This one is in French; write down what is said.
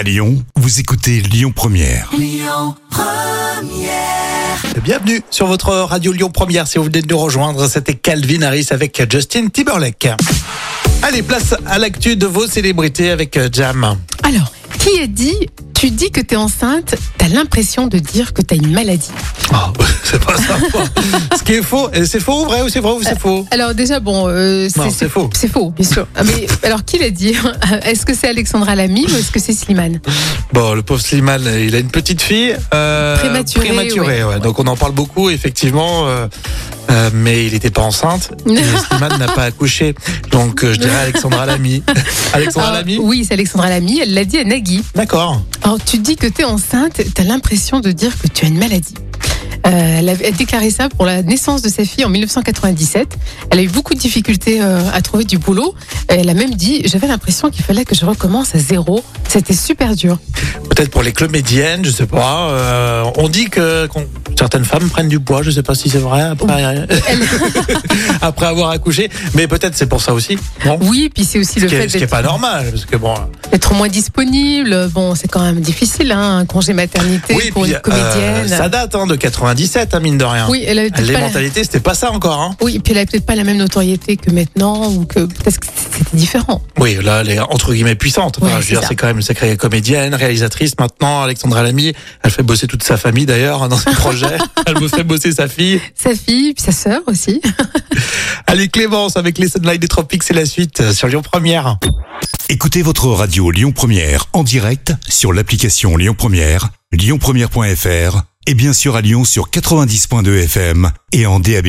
À Lyon, vous écoutez Lyon Première. Bienvenue sur votre radio Lyon Première. Si vous venez de nous rejoindre, c'était Calvin Harris avec Justin Timberlake. Allez, place à l'actu de vos célébrités avec euh, Jam. Alors, qui a dit tu dis que t'es enceinte, t'as l'impression de dire que t'as une maladie. Oh, c'est pas ça. Ce qui est faux, c'est faux ou vrai ou c'est vrai ou c'est faux? Alors déjà, bon, euh, c'est faux. C'est faux, bien sûr. Ah, Mais alors, qui l'a dit? Est-ce que c'est Alexandra Lamy ou est-ce que c'est Slimane? Bon, le pauvre Slimane, il a une petite fille. euh, Prématurée, prématurée, ouais. ouais. Donc on en parle beaucoup, effectivement. euh, euh, mais il n'était pas enceinte. Et Slimane n'a pas accouché. Donc euh, je dirais Alexandra Lamy. Alexandra Alors, Lamy? Ah, Oui, c'est Alexandra Lamy, elle l'a dit à Nagui. D'accord. Alors, tu dis que t'es enceinte, t'as l'impression de dire que tu as une maladie. Euh, elle a déclaré ça pour la naissance de sa fille en 1997. Elle a eu beaucoup de difficultés euh, à trouver du boulot. Elle a même dit J'avais l'impression qu'il fallait que je recommence à zéro. C'était super dur. Peut-être pour les comédiennes, je sais pas. euh, on dit que certaines femmes prennent du poids, je sais pas si c'est vrai après, Elle- après avoir accouché, mais peut-être c'est pour ça aussi. Non? Oui, puis c'est aussi ce le est, fait ce qui est d'être pas normal, parce que bon. d'être moins disponible. Bon, c'est quand même difficile, hein, un congé maternité pour puis, une comédienne. euh, ça date hein, de 97, hein, mine de rien. oui, elle avait Les pas la- mentalités, c'était pas ça encore. Hein. Oui, puis elle avait peut-être pas la même notoriété que maintenant, ou que peut-être que c'était différent. Oui, là, elle est entre guillemets puissante. Enfin, je veux dire, c'est quand même une sacrée comédienne, réalisatrice maintenant. Alexandra Lamy, elle fait bosser toute sa famille d'ailleurs dans ses projets. elle fait bosser sa fille. Sa fille, puis sa sœur aussi. Allez, Clémence avec les Sunlight des Tropiques, c'est la suite euh, sur Lyon Première. Écoutez votre radio Lyon Première en direct sur l'application Lyon Première, lyonpremière.fr et bien sûr à Lyon sur 90.2 FM et en DAB+.